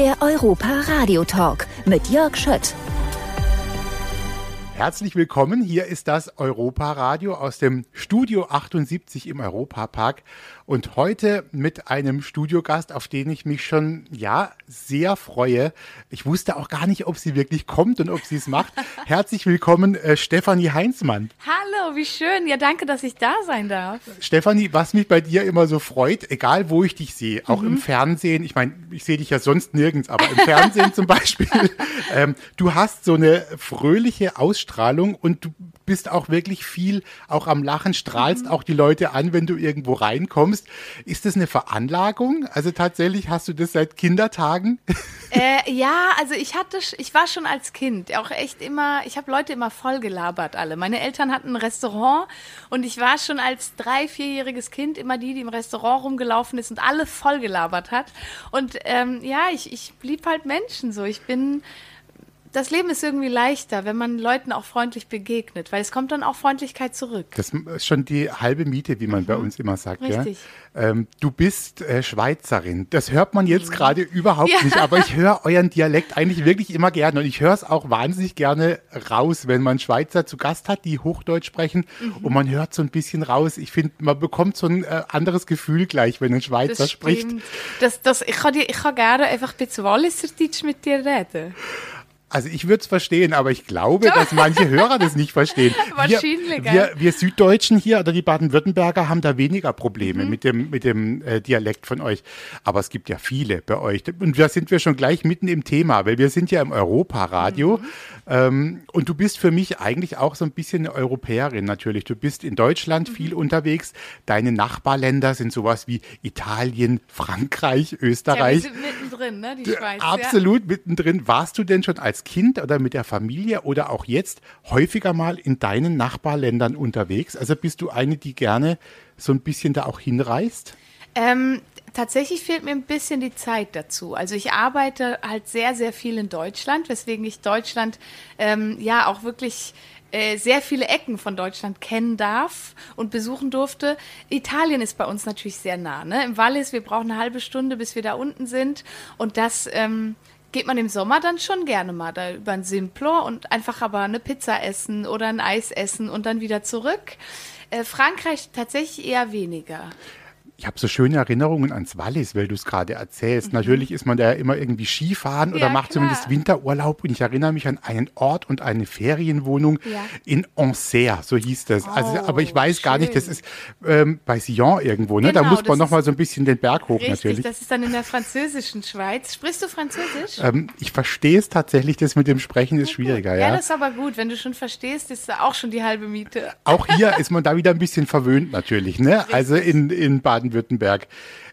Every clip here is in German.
Der Europa Radio Talk mit Jörg Schött. Herzlich willkommen. Hier ist das Europa Radio aus dem Studio 78 im Europapark und heute mit einem Studiogast, auf den ich mich schon ja sehr freue. Ich wusste auch gar nicht, ob sie wirklich kommt und ob sie es macht. Herzlich willkommen, äh, Stefanie Heinzmann. Hallo, wie schön. Ja, danke, dass ich da sein darf. Stefanie, was mich bei dir immer so freut, egal wo ich dich sehe, auch mhm. im Fernsehen, ich meine, ich sehe dich ja sonst nirgends, aber im Fernsehen zum Beispiel, ähm, du hast so eine fröhliche Ausstrahlung Ausstrahlung und du bist auch wirklich viel auch am Lachen, strahlst mhm. auch die Leute an, wenn du irgendwo reinkommst. Ist das eine Veranlagung? Also tatsächlich hast du das seit Kindertagen? Äh, ja, also ich hatte, ich war schon als Kind auch echt immer, ich habe Leute immer voll gelabert alle. Meine Eltern hatten ein Restaurant und ich war schon als drei, vierjähriges Kind immer die, die im Restaurant rumgelaufen ist und alle voll gelabert hat. Und ähm, ja, ich, ich blieb halt Menschen so. Ich bin das Leben ist irgendwie leichter, wenn man Leuten auch freundlich begegnet, weil es kommt dann auch Freundlichkeit zurück. Das ist schon die halbe Miete, wie man mhm. bei uns immer sagt. Richtig. Ja? Ähm, du bist äh, Schweizerin. Das hört man jetzt mhm. gerade überhaupt ja. nicht, aber ich höre euren Dialekt eigentlich wirklich immer gerne und ich höre es auch wahnsinnig gerne raus, wenn man Schweizer zu Gast hat, die Hochdeutsch sprechen mhm. und man hört so ein bisschen raus. Ich finde, man bekommt so ein äh, anderes Gefühl gleich, wenn ein Schweizer das spricht. Das, das, ich, kann die, ich kann gerne einfach ein bisschen Walliserdeutsch mit dir reden. Also ich würde es verstehen, aber ich glaube, dass manche Hörer das nicht verstehen. Wahrscheinlich. Wir, wir, wir, Süddeutschen hier oder die Baden-Württemberger haben da weniger Probleme mhm. mit dem, mit dem äh, Dialekt von euch. Aber es gibt ja viele bei euch. Und da sind wir schon gleich mitten im Thema, weil wir sind ja im Europaradio. Mhm. Ähm, und du bist für mich eigentlich auch so ein bisschen eine Europäerin natürlich. Du bist in Deutschland mhm. viel unterwegs. Deine Nachbarländer sind sowas wie Italien, Frankreich, Österreich. Ja, wir sind mittendrin, ne? Die Schweiz. Absolut ja. mittendrin. Warst du denn schon als Kind oder mit der Familie oder auch jetzt häufiger mal in deinen Nachbarländern unterwegs? Also bist du eine, die gerne so ein bisschen da auch hinreist? Ähm, tatsächlich fehlt mir ein bisschen die Zeit dazu. Also ich arbeite halt sehr, sehr viel in Deutschland, weswegen ich Deutschland ähm, ja auch wirklich äh, sehr viele Ecken von Deutschland kennen darf und besuchen durfte. Italien ist bei uns natürlich sehr nah. Ne? Im Wallis, wir brauchen eine halbe Stunde, bis wir da unten sind. Und das ähm, geht man im Sommer dann schon gerne mal da über ein Simplor und einfach aber eine Pizza essen oder ein Eis essen und dann wieder zurück. Äh, Frankreich tatsächlich eher weniger. Ich habe so schöne Erinnerungen ans Wallis, weil du es gerade erzählst. Mhm. Natürlich ist man da immer irgendwie Skifahren oder ja, macht klar. zumindest Winterurlaub. Und ich erinnere mich an einen Ort und eine Ferienwohnung ja. in Anser, so hieß das. Oh, also, aber ich weiß schön. gar nicht, das ist ähm, bei Sion irgendwo. Ne? Genau, da muss man noch mal so ein bisschen den Berg hoch richtig, natürlich. Das ist dann in der französischen Schweiz. Sprichst du Französisch? Ähm, ich verstehe es tatsächlich. Das mit dem Sprechen ist schwieriger. Ja, ja, das ist aber gut. Wenn du schon verstehst, ist auch schon die halbe Miete. Auch hier ist man da wieder ein bisschen verwöhnt natürlich. Ne? Also in, in Baden Baden-Württemberg.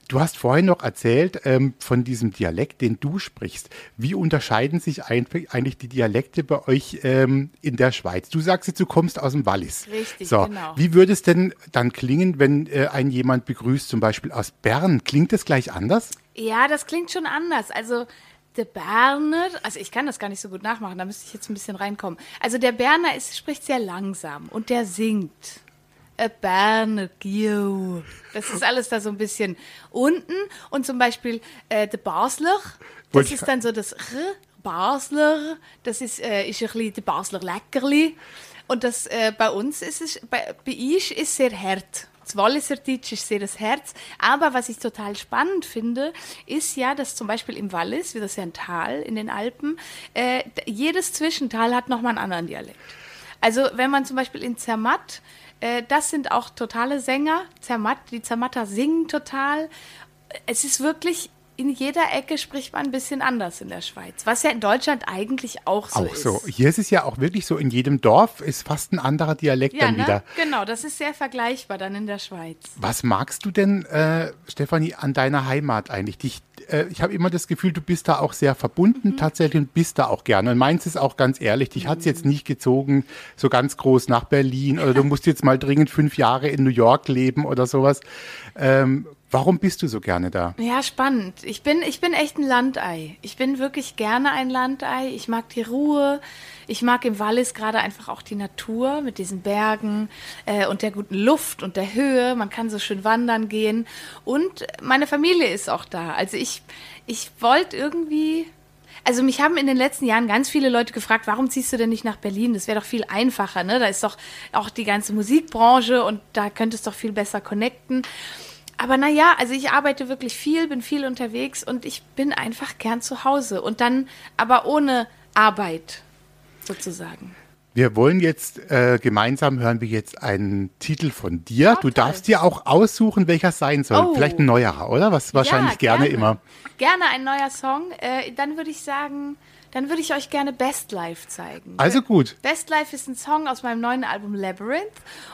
Du hast vorhin noch erzählt ähm, von diesem Dialekt, den du sprichst. Wie unterscheiden sich eigentlich die Dialekte bei euch ähm, in der Schweiz? Du sagst jetzt, du kommst aus dem Wallis. Richtig, so, genau. Wie würde es denn dann klingen, wenn äh, ein jemand begrüßt, zum Beispiel aus Bern? Klingt das gleich anders? Ja, das klingt schon anders. Also der Berner, also ich kann das gar nicht so gut nachmachen, da müsste ich jetzt ein bisschen reinkommen. Also der Berner ist, spricht sehr langsam und der singt. Berner Gio. Das ist alles da so ein bisschen unten. Und zum Beispiel äh, der Basler, das ist dann so das R, Basler, das ist, äh, ist ein bisschen der Basler Leckerli. Und das äh, bei uns ist es, bei, bei ich ist sehr hart. Das Walliserdeutsch ist sehr das Herz. Aber was ich total spannend finde, ist ja, dass zum Beispiel im Wallis, wie das ja ein Tal in den Alpen, äh, jedes Zwischental hat nochmal einen anderen Dialekt. Also wenn man zum Beispiel in Zermatt äh, das sind auch totale Sänger. Zermatt, die Zermatter singen total. Es ist wirklich in jeder Ecke spricht man ein bisschen anders in der Schweiz, was ja in Deutschland eigentlich auch so auch ist. So. Hier ist es ja auch wirklich so, in jedem Dorf ist fast ein anderer Dialekt ja, dann ne? wieder. Genau, das ist sehr vergleichbar dann in der Schweiz. Was magst du denn, äh, Stefanie, an deiner Heimat eigentlich? Dich, äh, ich habe immer das Gefühl, du bist da auch sehr verbunden mhm. tatsächlich und bist da auch gerne. Und meinst es auch ganz ehrlich, dich mhm. hat es jetzt nicht gezogen, so ganz groß nach Berlin oder du musst jetzt mal dringend fünf Jahre in New York leben oder sowas. Ähm, Warum bist du so gerne da? Ja, spannend. Ich bin, ich bin echt ein Landei. Ich bin wirklich gerne ein Landei. Ich mag die Ruhe. Ich mag im Wallis gerade einfach auch die Natur mit diesen Bergen äh, und der guten Luft und der Höhe. Man kann so schön wandern gehen. Und meine Familie ist auch da. Also ich, ich wollte irgendwie also mich haben in den letzten Jahren ganz viele Leute gefragt, warum ziehst du denn nicht nach Berlin? Das wäre doch viel einfacher, ne? Da ist doch auch die ganze Musikbranche und da könntest du doch viel besser connecten. Aber naja, also ich arbeite wirklich viel, bin viel unterwegs und ich bin einfach gern zu Hause. Und dann aber ohne Arbeit sozusagen. Wir wollen jetzt äh, gemeinsam hören wir jetzt einen Titel von dir. Oh, du darfst dir auch aussuchen, welcher sein soll. Oh. Vielleicht ein neuerer, oder? Was wahrscheinlich ja, gerne, gerne, immer. Gerne ein neuer Song. Äh, dann würde ich sagen, dann würde ich euch gerne Best Life zeigen. Also gut. Best Life ist ein Song aus meinem neuen Album Labyrinth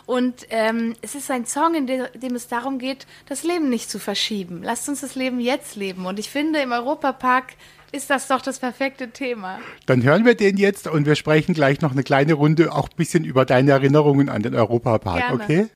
und ähm, es ist ein Song, in dem, dem es darum geht, das Leben nicht zu verschieben. Lasst uns das Leben jetzt leben. Und ich finde, im Europapark ist das doch das perfekte Thema. Dann hören wir den jetzt und wir sprechen gleich noch eine kleine Runde auch ein bisschen über deine Erinnerungen an den Europapark, okay?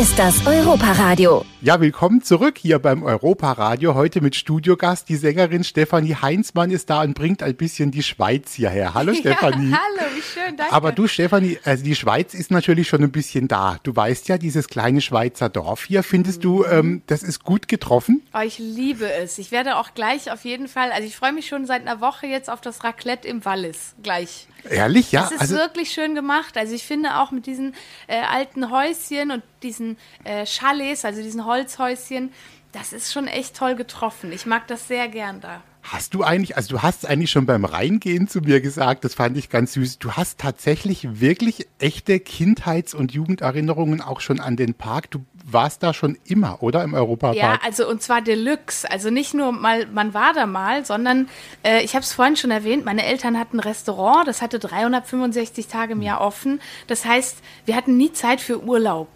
Ist das Europaradio. Ja, willkommen zurück hier beim Europaradio. Heute mit Studiogast. Die Sängerin Stefanie Heinzmann ist da und bringt ein bisschen die Schweiz hierher. Hallo Stefanie. Ja, hallo, wie schön, danke. Aber du Stefanie, also die Schweiz ist natürlich schon ein bisschen da. Du weißt ja, dieses kleine Schweizer Dorf hier, findest mhm. du, ähm, das ist gut getroffen? Oh, ich liebe es. Ich werde auch gleich auf jeden Fall, also ich freue mich schon seit einer Woche jetzt auf das Raclette im Wallis. Gleich. Ehrlich, ja? Es ist also, wirklich schön gemacht. Also ich finde auch mit diesen äh, alten Häuschen und diesen äh, Chalets, also diesen Holzhäuschen, das ist schon echt toll getroffen. Ich mag das sehr gern da. Hast du eigentlich, also du hast eigentlich schon beim Reingehen zu mir gesagt, das fand ich ganz süß, du hast tatsächlich wirklich echte Kindheits- und Jugenderinnerungen auch schon an den Park. Du warst da schon immer, oder? Im Europapark? Ja, also und zwar Deluxe. Also nicht nur mal, man war da mal, sondern äh, ich habe es vorhin schon erwähnt, meine Eltern hatten ein Restaurant, das hatte 365 Tage im Jahr offen. Das heißt, wir hatten nie Zeit für Urlaub.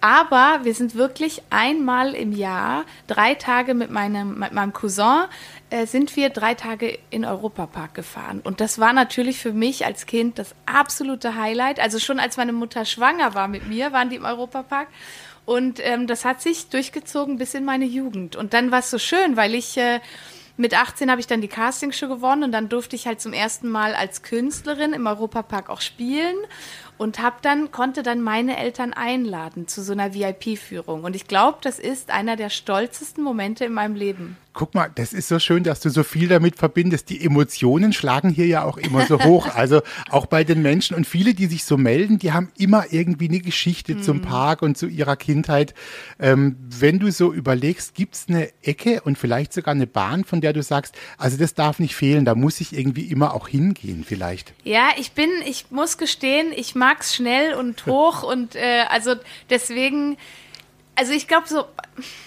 Aber wir sind wirklich einmal im Jahr, drei Tage mit meinem, mit meinem Cousin, sind wir drei Tage in Europapark gefahren. Und das war natürlich für mich als Kind das absolute Highlight. Also schon als meine Mutter schwanger war mit mir, waren die im Europapark. Und ähm, das hat sich durchgezogen bis in meine Jugend. Und dann war es so schön, weil ich äh, mit 18 habe ich dann die Castingshow gewonnen und dann durfte ich halt zum ersten Mal als Künstlerin im Europapark auch spielen und hab dann konnte dann meine Eltern einladen zu so einer VIP-Führung und ich glaube, das ist einer der stolzesten Momente in meinem Leben. Guck mal, das ist so schön, dass du so viel damit verbindest. Die Emotionen schlagen hier ja auch immer so hoch. Also auch bei den Menschen und viele, die sich so melden, die haben immer irgendwie eine Geschichte mhm. zum Park und zu ihrer Kindheit. Ähm, wenn du so überlegst, gibt es eine Ecke und vielleicht sogar eine Bahn, von der du sagst, also das darf nicht fehlen, da muss ich irgendwie immer auch hingehen vielleicht. Ja, ich bin, ich muss gestehen, ich mag es schnell und hoch und äh, also deswegen also ich glaube so,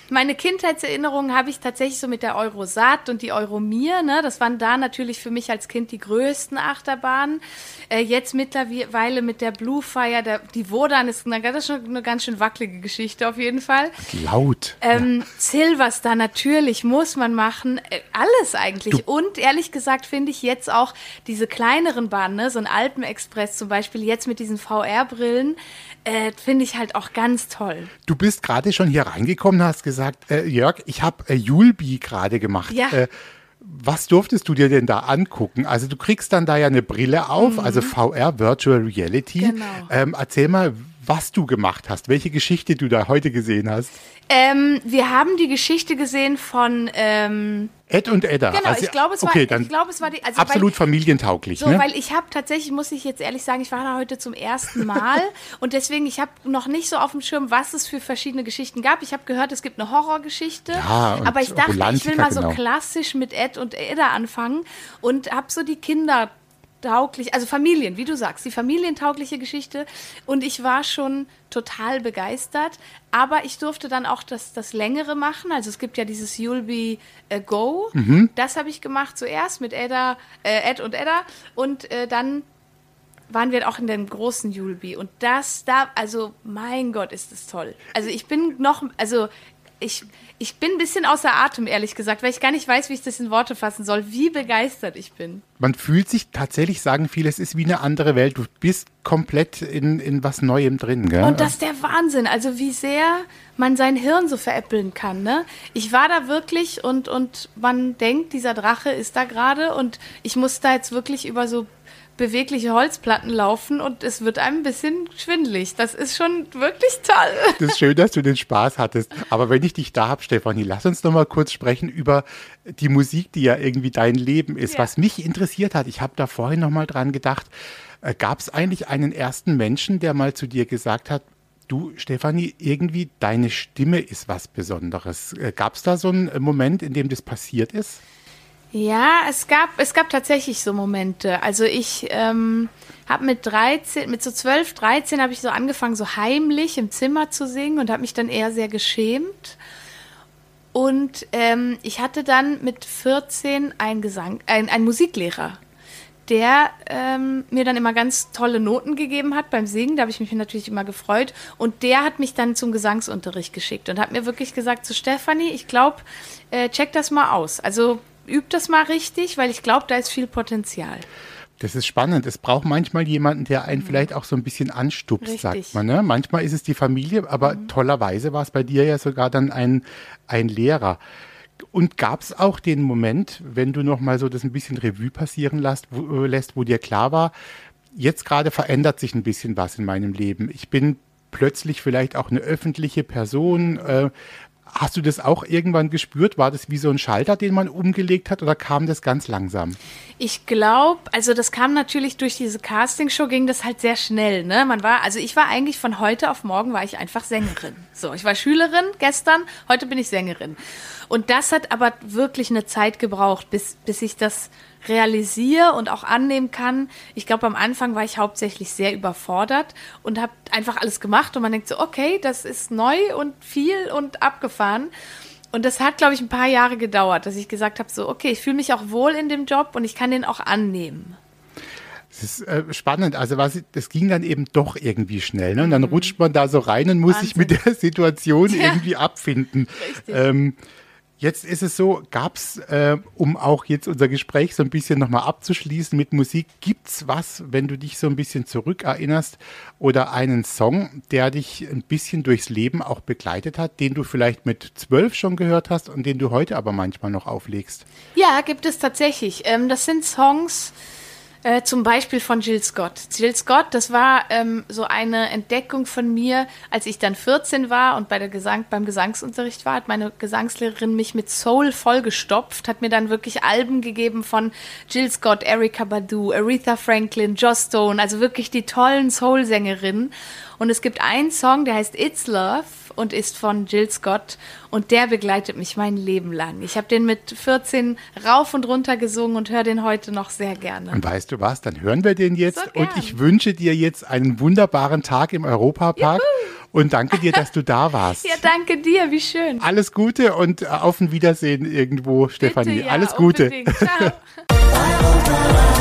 meine Kindheitserinnerungen habe ich tatsächlich so mit der Eurosat und die Euromir. Ne? Das waren da natürlich für mich als Kind die größten Achterbahnen. Äh, jetzt mittlerweile mit der Blue Fire, der, die Wodan ist eine, das ist schon eine ganz schön wackelige Geschichte auf jeden Fall. Laut. Ähm, ja. Silverstar natürlich muss man machen. Äh, alles eigentlich. Du und ehrlich gesagt finde ich jetzt auch diese kleineren Bahnen, ne? so ein Alpenexpress zum Beispiel, jetzt mit diesen VR-Brillen, äh, finde ich halt auch ganz toll. Du bist gerade schon hier reingekommen, hast gesagt, äh, Jörg, ich habe äh, Julbi gerade gemacht. Ja. Äh, was durftest du dir denn da angucken? Also du kriegst dann da ja eine Brille auf, mhm. also VR, Virtual Reality. Genau. Ähm, erzähl mal, was du gemacht hast, welche Geschichte du da heute gesehen hast. Ähm, wir haben die Geschichte gesehen von ähm, Ed und Edda. Genau, also, ich glaube, es, okay, war, ich glaub, es war die. Also absolut weil, familientauglich. So, ne? weil ich habe tatsächlich, muss ich jetzt ehrlich sagen, ich war da heute zum ersten Mal und deswegen, ich habe noch nicht so auf dem Schirm, was es für verschiedene Geschichten gab. Ich habe gehört, es gibt eine Horrorgeschichte, ja, aber ich dachte, ich will mal genau. so klassisch mit Ed und Edda anfangen und habe so die Kinder tauglich, also Familien, wie du sagst, die familientaugliche Geschichte. Und ich war schon total begeistert. Aber ich durfte dann auch das, das Längere machen. Also es gibt ja dieses You'll Be Go. Mhm. Das habe ich gemacht zuerst mit Edda, äh, Ed und Edda. Und äh, dann waren wir auch in dem großen Julbi und das da, also mein Gott, ist das toll. Also ich bin noch, also ich, ich bin ein bisschen außer Atem, ehrlich gesagt, weil ich gar nicht weiß, wie ich das in Worte fassen soll, wie begeistert ich bin. Man fühlt sich tatsächlich, sagen viele, es ist wie eine andere Welt. Du bist komplett in, in was Neuem drin. Gell? Und das ist der Wahnsinn, also wie sehr man sein Hirn so veräppeln kann. Ne? Ich war da wirklich und, und man denkt, dieser Drache ist da gerade und ich muss da jetzt wirklich über so bewegliche Holzplatten laufen und es wird einem ein bisschen schwindelig. Das ist schon wirklich toll. Das ist schön, dass du den Spaß hattest. Aber wenn ich dich da habe, Stefanie, lass uns noch mal kurz sprechen über die Musik, die ja irgendwie dein Leben ist. Ja. Was mich interessiert hat, ich habe da vorhin noch mal dran gedacht, äh, gab es eigentlich einen ersten Menschen, der mal zu dir gesagt hat, du, Stefanie, irgendwie deine Stimme ist was Besonderes. Äh, gab es da so einen Moment, in dem das passiert ist? Ja, es gab, es gab tatsächlich so Momente. Also ich ähm, habe mit 13, mit so 12, 13 habe ich so angefangen, so heimlich im Zimmer zu singen und habe mich dann eher sehr geschämt. Und ähm, ich hatte dann mit 14 einen Gesang, ein, einen Musiklehrer, der ähm, mir dann immer ganz tolle Noten gegeben hat beim Singen. Da habe ich mich natürlich immer gefreut. Und der hat mich dann zum Gesangsunterricht geschickt und hat mir wirklich gesagt, zu so Stefanie, ich glaube, äh, check das mal aus. Also üb das mal richtig, weil ich glaube, da ist viel Potenzial. Das ist spannend. Es braucht manchmal jemanden, der einen mhm. vielleicht auch so ein bisschen anstupst, Richtig. sagt man. Ne? Manchmal ist es die Familie, aber mhm. tollerweise war es bei dir ja sogar dann ein, ein Lehrer. Und gab es auch den Moment, wenn du noch mal so das ein bisschen Revue passieren lässt wo, äh, lässt, wo dir klar war, jetzt gerade verändert sich ein bisschen was in meinem Leben. Ich bin plötzlich vielleicht auch eine öffentliche Person. Äh, Hast du das auch irgendwann gespürt? War das wie so ein Schalter, den man umgelegt hat oder kam das ganz langsam? Ich glaube, also das kam natürlich durch diese Castingshow, ging das halt sehr schnell. Ne? Man war, also ich war eigentlich von heute auf morgen war ich einfach Sängerin. So, ich war Schülerin gestern, heute bin ich Sängerin. Und das hat aber wirklich eine Zeit gebraucht, bis, bis ich das realisiere und auch annehmen kann. Ich glaube, am Anfang war ich hauptsächlich sehr überfordert und habe einfach alles gemacht und man denkt so, okay, das ist neu und viel und abgefahren. Und das hat, glaube ich, ein paar Jahre gedauert, dass ich gesagt habe, so, okay, ich fühle mich auch wohl in dem Job und ich kann den auch annehmen. Das ist äh, spannend. Also was, das ging dann eben doch irgendwie schnell. Ne? Und dann mhm. rutscht man da so rein und muss Wahnsinn. sich mit der Situation ja. irgendwie abfinden. Richtig. Ähm, Jetzt ist es so, gab es, äh, um auch jetzt unser Gespräch so ein bisschen nochmal abzuschließen mit Musik, gibt es was, wenn du dich so ein bisschen zurückerinnerst oder einen Song, der dich ein bisschen durchs Leben auch begleitet hat, den du vielleicht mit zwölf schon gehört hast und den du heute aber manchmal noch auflegst? Ja, gibt es tatsächlich. Ähm, das sind Songs, äh, zum Beispiel von Jill Scott. Jill Scott, das war ähm, so eine Entdeckung von mir, als ich dann 14 war und bei der Gesang, beim Gesangsunterricht war, hat meine Gesangslehrerin mich mit Soul vollgestopft, hat mir dann wirklich Alben gegeben von Jill Scott, Erika Badu, Aretha Franklin, Joss Stone, also wirklich die tollen Soul-Sängerinnen. Und es gibt einen Song, der heißt It's Love und ist von Jill Scott und der begleitet mich mein Leben lang. Ich habe den mit 14 rauf und runter gesungen und höre den heute noch sehr gerne. Und weißt du was, dann hören wir den jetzt so und ich wünsche dir jetzt einen wunderbaren Tag im Europapark. Und danke dir, dass du da warst. Ja, danke dir, wie schön. Alles Gute und auf ein Wiedersehen irgendwo, Stefanie. Ja, Alles Gute. Ciao.